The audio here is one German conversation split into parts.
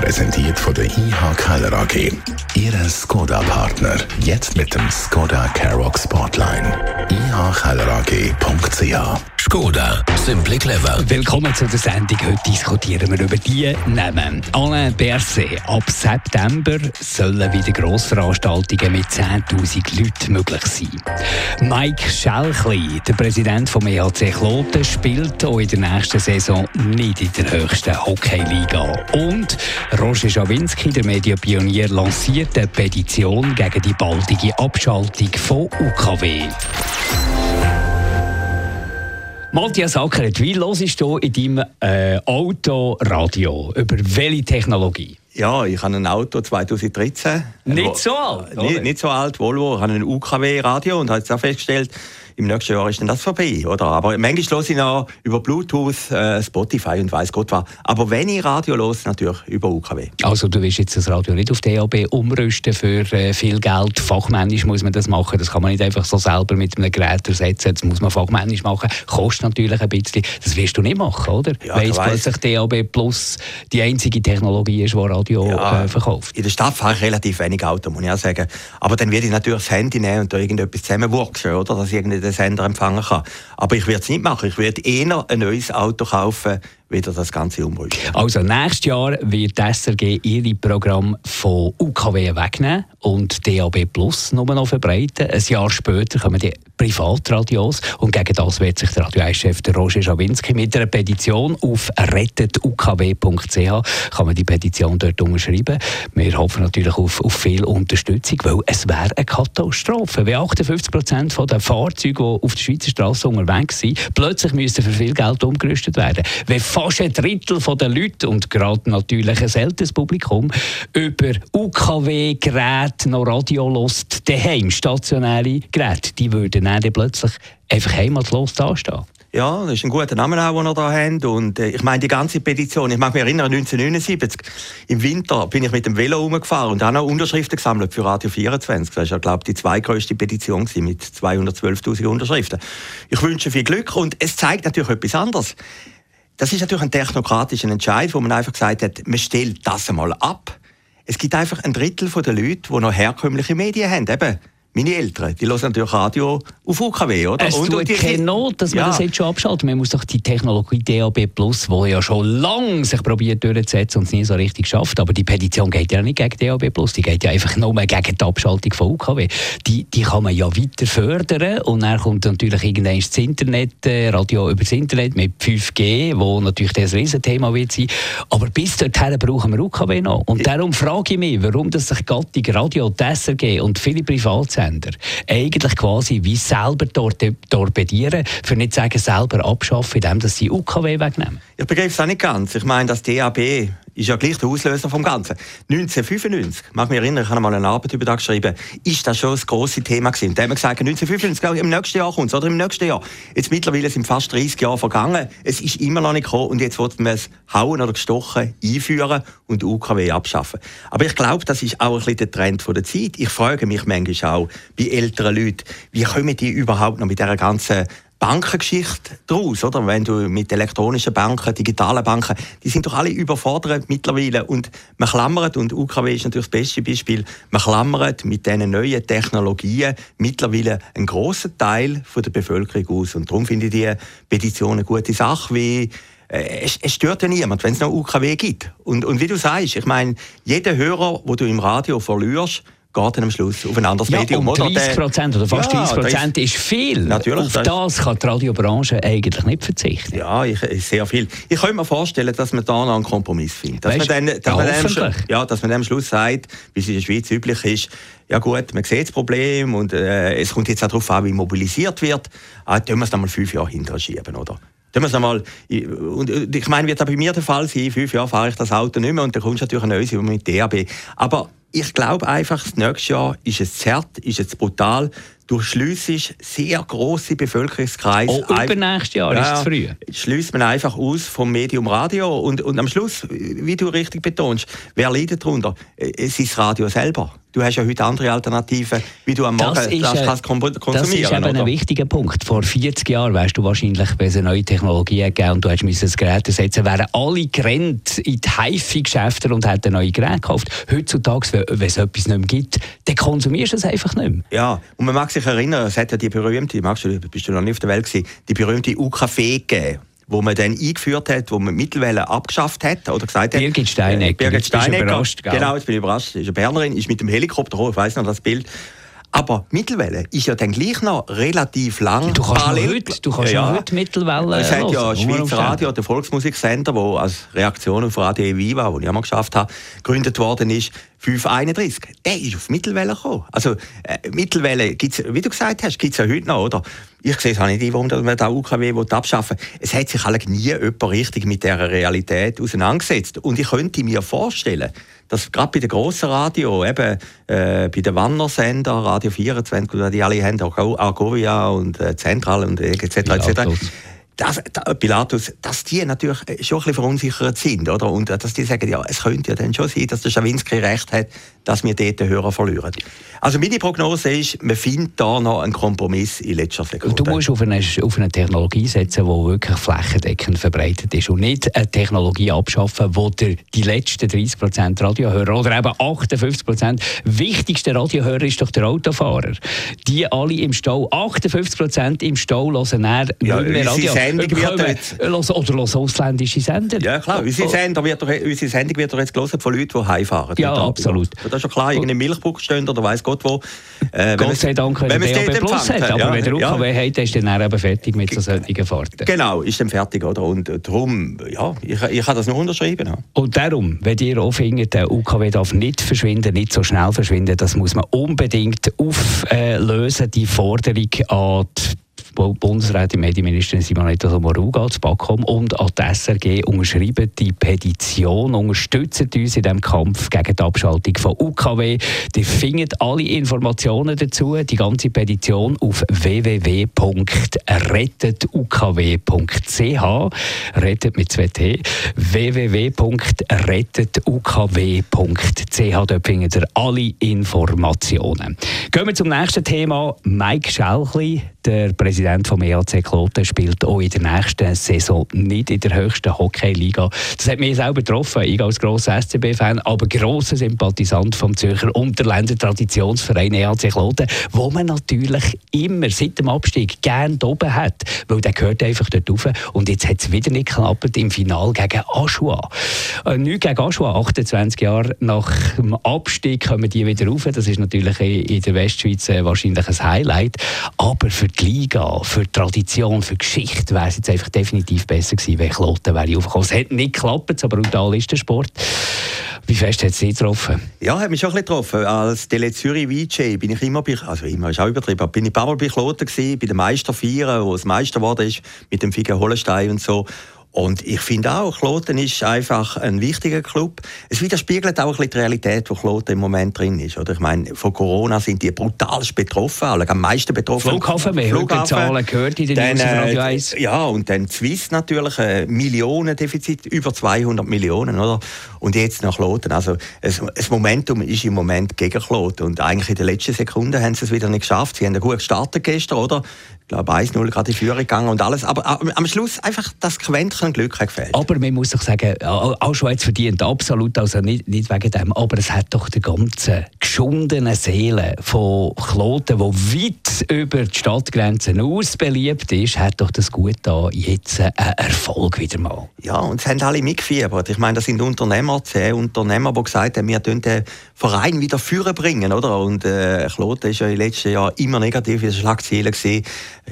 Präsentiert von der IH Keller AG. Ihre Skoda-Partner. Jetzt mit dem Skoda Karoq Spotline. ihkellerag.ch Skoda, simply clever. Willkommen zu der Sendung. Heute diskutieren wir über die Namen. Alain Berset. Ab September sollen wieder Grossveranstaltungen mit 10.000 Leuten möglich sein. Mike Schelchli, der Präsident vom EHC Kloten, spielt auch in der nächsten Saison nicht in der höchsten Hockeyliga. Und Roger Schawinski, der Medienpionier, lanciert eine Petition gegen die baldige Abschaltung von UKW. Matthias Ackeret, wie hörst du in deinem äh, Autoradio? Über welche Technologie? Ja, ich habe ein Auto 2013. Nicht so alt? Nicht, nicht, so alt, Volvo. Ich habe ein UKW-Radio und habe jetzt auch festgestellt, im nächsten Jahr ist dann das vorbei, oder? Aber manchmal höre ich noch über Bluetooth, äh, Spotify und weiß Gott was. Aber wenn ich Radio höre, natürlich über UKW. Also du willst jetzt das Radio nicht auf DAB umrüsten für äh, viel Geld. Fachmännisch muss man das machen. Das kann man nicht einfach so selber mit einem Gerät ersetzen. Das muss man fachmännisch machen. Kostet natürlich ein bisschen. Das wirst du nicht machen, oder? Ja, Weil plötzlich DAB Plus die einzige Technologie ist, die Radio ja, äh, verkauft. In der Stadt fahre ich relativ wenig Auto, muss ich auch sagen. Aber dann werde ich natürlich das Handy nehmen und da irgendetwas zusammenwurksen, oder? Dass ich den Sender empfangen kann. Aber ich werde es nicht machen. Ich werde eher ein neues Auto kaufen, wieder das Ganze umrüsten. Also nächstes Jahr wird die SRG ihre Programm von UKW wegnehmen und DAB Plus nur noch verbreiten. Ein Jahr später kommen die Privatradios und gegen das wird sich der Radio 1-Chef Roger Schawinski mit einer Petition auf rettetukw.ch kann man die Petition dort unterschreiben. Wir hoffen natürlich auf, auf viel Unterstützung, weil es wäre eine Katastrophe, wenn 58 Prozent der Fahrzeuge, die auf der Schweizer Straße unterwegs sind, plötzlich müssen für viel Geld umgerüstet werden. Wenn fast ein Drittel der Leute und gerade natürlich ein älteres Publikum über UKW-Geräte noch Radio lost, daheim stationäre Geräte, die würden dann plötzlich einfach heimatlos dastehen. Ja, das ist ein guter Name, den wir da haben. Und äh, ich meine, die ganze Petition, ich mag mich erinnern, 1979, im Winter bin ich mit dem Velo rumgefahren und habe noch Unterschriften gesammelt für Radio 24. Das war, glaube ich, die zweitgrößte Petition mit 212.000 Unterschriften. Ich wünsche viel Glück und es zeigt natürlich etwas anderes. Das ist natürlich ein technokratischer Entscheid, wo man einfach gesagt hat, man stellt das einmal ab. Es gibt einfach ein Drittel der Leute, die noch herkömmliche Medien haben. Eben meine Eltern, die hören natürlich Radio auf UKW, oder? Es und, tut und keine Not, dass man ja. das jetzt schon abschaltet. Man muss doch die Technologie DAB+, Plus, die ja schon lange sich probiert durchzusetzen und es nie so richtig schafft, aber die Petition geht ja nicht gegen DAB+, Plus, die geht ja einfach nur gegen die Abschaltung von UKW. Die, die kann man ja weiter fördern und dann kommt natürlich irgendwann das Internet, äh, Radio über das Internet mit 5G, wo natürlich das Riesenthema wird sein. Aber bis dorthin brauchen wir UKW noch. Und darum frage ich mich, warum das sich Gattung Radio, die SRG und viele Privatsender Sender eigentlich quasi wie selber torpedieren, für nicht sagen selber abschaffen, indem sie UKW wegnehmen? Ich begreife es auch nicht ganz. Ich meine, das DAB ist ja gleich der Auslöser vom Ganzen. 1995, mag mich erinnern, ich habe mal eine Arbeit über das geschrieben, ist das schon das grosse Thema gewesen. Da haben wir gesagt, 1995, im nächsten Jahr kommt es, oder im nächsten Jahr. Jetzt mittlerweile sind fast 30 Jahre vergangen, es ist immer noch nicht gekommen und jetzt wollten wir es hauen oder gestochen einführen und UKW abschaffen. Aber ich glaube, das ist auch ein bisschen der Trend der Zeit. Ich frage mich manchmal auch bei älteren Leuten, wie kommen die überhaupt noch mit dieser ganzen Bankengeschichte daraus, oder? Wenn du mit elektronischen Banken, digitalen Banken, die sind doch alle überfordert mittlerweile und man klammert, und UKW ist natürlich das beste Beispiel, man klammert mit diesen neuen Technologien mittlerweile einen grossen Teil von der Bevölkerung aus. Und darum finde ich die Petition eine gute Sache, wie äh, es, es, stört ja niemand, wenn es noch UKW gibt. Und, und wie du sagst, ich meine, jeder Hörer, wo du im Radio verlierst, geht dann am Schluss auf ein anderes ja, Medium. Um 30 Prozent oder, fast ja, 30 Prozent ist, viel. Natürlich, auf das, kann die Radiobranche eigentlich nicht verzichten. Ja, ich, sehr viel. Ich kann mir vorstellen, dass man da noch einen Kompromiss findet. Dass, weißt, man, dann, dass, ja, man dem, ja, dass man am Schluss sagt, wie es in der Schweiz üblich ist, ja gut, man sieht das Problem und äh, es kommt jetzt auch darauf an, wie mobilisiert wird. Ah, tun wir es dann mal fünf Jahre hinterher schieben, oder? Tun wir es einmal, und ich meine, wird auch bei mir der Fall sein, in fünf Jahren fahre ich das Auto nicht mehr und dann kommst du natürlich ein neues mit DAB. Aber ich glaube einfach, das nächste Jahr ist es zart, ist es brutal. Du schliessest sehr grosse Bevölkerungskreise. Oh, übernächstes Jahr ja, ist es früh. Schließt man einfach aus vom Medium Radio und, und am Schluss, wie du richtig betonst, wer leidet darunter? Es ist das Radio selber. Du hast ja heute andere Alternativen, wie du am Morgen das, ist, das kannst konsumieren Das ist eben oder? ein wichtiger Punkt. Vor 40 Jahren, weißt du wahrscheinlich, wenn es eine neue Technologie gegeben und du hast ein Gerät ersetzen wären alle gerannt in die HiFi-Geschäfte und hätten neue Geräte gekauft. Heutzutage, wenn es etwas nicht mehr gibt, dann konsumierst du es einfach nicht mehr. Ja, und man mag sich erinnern, es hat ja die berühmte, magst du, bist du noch nicht auf der Welt gewesen, die berühmte UKW gegeben wo man dann eingeführt hat, wo man Mittelwelle abgeschafft hat oder gesagt hat. Birgit Steinecker. Birgit Steinecker. Überrascht, genau, jetzt bin ich überrascht. Ist eine Bernerin, ist mit dem Helikopter hoch, ich weiß noch das Bild. Aber Mittelwelle ist ja dann gleich noch relativ lang. Du kannst parallel. heute, du kannst ja, heute Mittelwelle Es hat ja Schweizer Radio, der Volksmusiksender, der als Reaktion auf Radio Eviva, den ich auch mal geschafft habe, gegründet worden ist, 531. Der ist auf Mittelwelle gekommen. Also äh, Mittelwelle gibt's, wie du gesagt hast, gibt es ja heute noch, oder? Ich sehe es auch nicht, warum man da UKW abschaffen will. Es hat sich alle nie jemand richtig mit dieser Realität auseinandergesetzt. Und ich könnte mir vorstellen, dass gerade bei den grossen Radio, eben äh, bei den Wannersender, Radio 24, die alle haben, Argovia und äh, Zentral und etc. etc dass, Pilatus, dass die natürlich schon ein bisschen verunsichert sind, oder? Und äh, dass die sagen, ja, es könnte ja dann schon sein, dass der Schawinski recht hat, dass wir dort den Hörer verlieren. Also meine Prognose ist, man findet da noch einen Kompromiss in letzter Sekunde. Du musst auf eine, auf eine Technologie setzen, die wirklich flächendeckend verbreitet ist und nicht eine Technologie abschaffen, wo der, die letzten 30% Radiohörer oder eben 58% wichtigste Radiohörer ist doch der Autofahrer. Die alle im Stau, 58% im Stau hören er ja, nicht mehr Radio. Sendung wird jetzt... Oder hören ausländische Sender. Ja klar, unsere. Sender wird doch, unsere Sendung wird doch jetzt gelesen von Leuten, die heimfahren. Ja, absolut. Das ist schon klar, irgendeine Milchbuch stehen oder weiß Gott wo. Äh, Gott sei Dank, wenn, wenn DAB Plus hat. Aber ja, wenn der UKW ja. hat, ist dann eben fertig mit so solchen Fahrten. Genau, ist dann fertig. Oder? Und darum, ja, ich, ich kann das nur unterschreiben. Ja. Und darum, wenn ihr auch findet, der UKW darf nicht verschwinden, nicht so schnell verschwinden, das muss man unbedingt auflösen, die Forderung an die Bundesrätin Medienministerin Simonetta Sommaruga zu Backholm und an die SRG unterschreiben die Petition, unterstützen uns in diesem Kampf gegen die Abschaltung von UKW. Die findet alle Informationen dazu, die ganze Petition auf www.rettetukw.ch rettet mit zwei T www.rettetukw.ch dort findet ihr alle Informationen. Gehen wir zum nächsten Thema. Mike Schelchli, der Präsident vom EAC Kloten spielt auch in der nächsten Saison nicht in der höchsten Hockeyliga. Das hat mich selber getroffen, ich als grosser SCB-Fan, aber grosser Sympathisant vom Zürcher Unterländer Traditionsverein EAC Kloten, wo man natürlich immer seit dem Abstieg gerne oben hat, weil der gehört einfach dort rauf. Und jetzt hat es wieder nicht geklappt im Final gegen Aschua. Äh, nicht gegen Aschua, 28 Jahre nach dem Abstieg kommen die wieder rauf. Das ist natürlich in der Westschweiz äh, wahrscheinlich ein Highlight. Aber für die Liga, für die Tradition, für Geschichte wäre es jetzt einfach definitiv besser gewesen, wenn Kloten wäre aufgekommen. Es hat nicht geklappt, so brutal ist der Sport. Wie fest hat es Sie getroffen? Ja, hat mich schon ein bisschen getroffen. Als Tele Zürich VJ bin ich immer bei, also immer ist auch übertrieben, bin ich ein paar Mal bei Kloten gewesen, bei den Meisterfeiern, wo es Meister geworden ist, mit dem Figen Hollenstein und so. Und ich finde auch, Kloten ist einfach ein wichtiger Club. Es widerspiegelt auch ein bisschen die Realität, wo Kloten im Moment drin ist. Oder ich meine, von Corona sind die brutal betroffen, alle am meisten betroffen. Flughafen, wir haben Zahlen gehört in den dann, News Radio 1. Äh, ja, und dann Swiss natürlich, ein Millionendefizit, über 200 Millionen, oder? Und jetzt nach Kloten. Also, das Momentum ist im Moment gegen Kloten. Und eigentlich in den letzten Sekunden haben sie es wieder nicht geschafft. Sie haben gut gestartet gestern, oder? Glaube 1-0 gerade in Führung gegangen und alles. Aber am Schluss einfach das Quäntchen Glück hat gefehlt. Aber man muss doch sagen, auch Schweiz verdient absolut, also nicht, nicht wegen dem, aber es hat doch die ganze geschundene Seele von Kloten, die weit über die Stadtgrenzen aus beliebt ist, hat doch das gut da jetzt einen Erfolg wieder mal. Ja, und es haben alle mitgefiebert. Ich meine, das sind Unternehmer, zehn Unternehmer, die gesagt haben, wir den Verein wieder führen bringen, oder? Und äh, Kloten ist ja den letzten Jahren immer negativ in den Schlagzeilen gesehen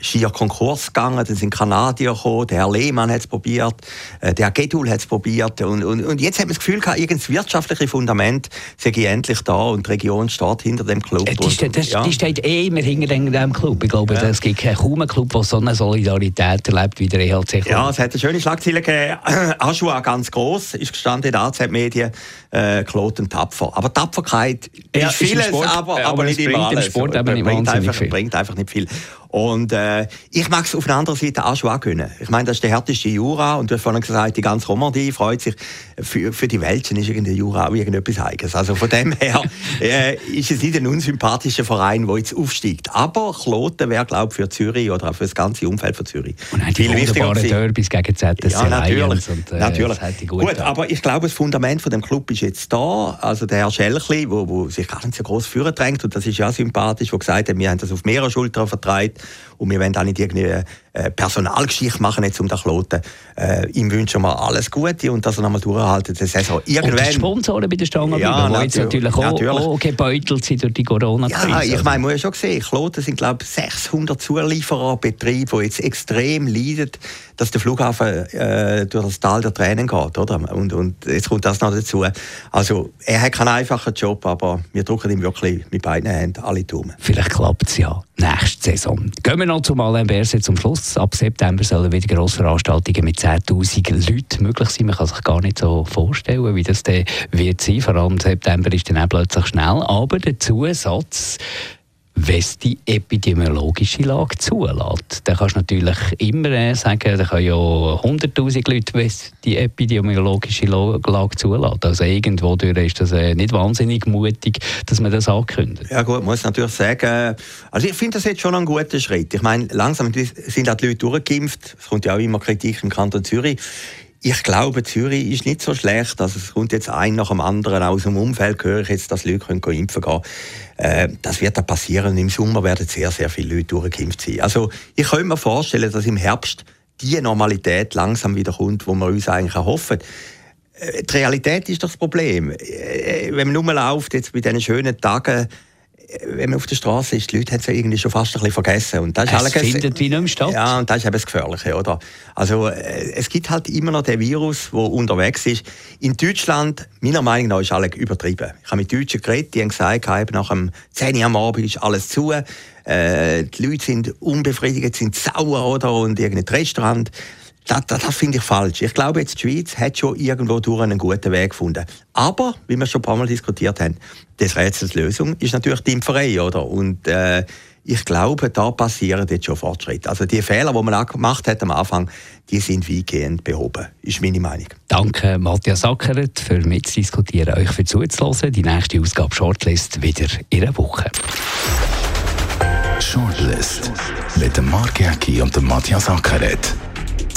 schier Konkurs gegangen, dann sind Kanadier gekommen, der Herr Lehmann hat es probiert, äh, der Herr Gedul hat es probiert und, und, und jetzt hat man das Gefühl gehabt, irgendein wirtschaftliche Fundament sei endlich da und die Region steht hinter dem Club. Äh, die, steht, das, ja. die steht eh immer hinter dem Club. Ich glaube, ja. es gibt kaum einen Club, der so eine Solidarität erlebt wie der EHC. Ja, es hat eine schöne Schlagzeile gegeben. Aschua ganz groß ist gestanden in den AZ-Medien, äh, Kloten tapfer. Aber Tapferkeit ja, ist vieles, Sport, aber, aber, aber nicht immer alles. Sport nicht bringt, einfach, bringt einfach nicht viel. Und äh, ich mag es auf der anderen Seite auch schon gönnen. Ich meine, das ist der härteste Jura und du hast vorhin gesagt, die ganze Romandie freut sich. Für, für die Welschen ist irgendwie Jura auch irgendetwas Eigenes. Also von dem her äh, ist es nicht ein unsympathischer Verein, der jetzt aufsteigt. Aber Kloten wäre, glaube ich, für Zürich oder auch für das ganze Umfeld von Zürich und viel wichtiger Derbys gegen ZSC Ja, natürlich. Und, äh, natürlich. Gut, gut aber ich glaube, das Fundament von dem Club ist jetzt da. Also der Herr Schelchli, wo, wo sich ganz so groß führen drängt und das ist ja sympathisch, wo gesagt hat, wir haben das auf mehrere Schultern vertreibt und wir wollen auch nicht irgendeine äh, Personalgeschichte machen jetzt um den Kloten. Äh, ihm wünschen wir alles Gute und dass er nochmal durchhalten die Saison. Irgendwann, und die Sponsoren bei der Stange ja, bleiben, die jetzt natürlich auch, natürlich. auch gebeutelt sind durch die Corona-Krise. Ja, ich meine, man muss ja schon sehen, Kloten sind glaube ich 600 Zuliefererbetriebe, die jetzt extrem leiden, dass der Flughafen äh, durch das Tal der Tränen geht. Oder? Und, und jetzt kommt das noch dazu. Also er hat keinen einfachen Job, aber wir drücken ihm wirklich mit beiden Händen alle Daumen. Vielleicht klappt es ja nächste Saison. Gehen wir noch zum Alain Berset zum Schluss. Ab September sollen wieder grosse Veranstaltungen mit 10'000 Leuten möglich sein. Man kann sich gar nicht so vorstellen, wie das dann wird sein. Vor allem September ist dann auch plötzlich schnell. Aber der Zusatz wenn es die epidemiologische Lage zulässt. Dann kannst du natürlich immer äh, sagen, da können ja 100'000 Leute, wenn die epidemiologische Lage zulässt. Also irgendwo ist das äh, nicht wahnsinnig mutig, dass man das ankündigt. Ja gut, muss natürlich sagen, also ich finde das jetzt schon ein guter Schritt. Ich meine, langsam sind auch die Leute durchgeimpft. Es kommt ja auch immer Kritik im Kanton Zürich. Ich glaube, Zürich ist nicht so schlecht. Also es kommt jetzt ein nach dem anderen aus dem Umfeld, höre ich jetzt, dass Leute können impfen gehen äh, Das wird da passieren. Im Sommer werden sehr, sehr viele Leute durchgeimpft sein. Also ich könnte mir vorstellen, dass im Herbst die Normalität langsam wieder kommt, wo wir uns eigentlich erhoffen. Äh, die Realität ist doch das Problem. Äh, wenn man rumläuft, jetzt bei diesen schönen Tagen, wenn man auf der Straße ist, die Leute haben es irgendwie schon fast ein bisschen vergessen. Und das ist es findet wie nicht mehr statt. Ja, und das ist eben das Gefährliche, oder? Also, äh, es gibt halt immer noch den Virus, der unterwegs ist. In Deutschland, meiner Meinung nach, ist alles übertrieben. Ich habe mit Deutschen geredet, die haben gesagt, eben nach dem 10 Uhr am Abend ist alles zu. Äh, die Leute sind unbefriedigt, sind sauer, oder? Und irgendein Restaurant das, das, das finde ich falsch. Ich glaube, jetzt die Schweiz hat schon irgendwo durch einen guten Weg gefunden. Aber, wie wir schon ein paar Mal diskutiert haben, des Rätsels Lösung ist natürlich die Impferei, oder? Und äh, ich glaube, da passieren jetzt schon Fortschritte. Also die Fehler, die man gemacht hat am Anfang, die sind weitgehend behoben. Ist meine Meinung. Danke, Matthias Sackeret, für mitzudiskutieren, euch für zuzuhören. Die nächste Ausgabe Shortlist wieder in einer Woche. Shortlist mit dem Mark Jäcki und dem Matthias Sackeret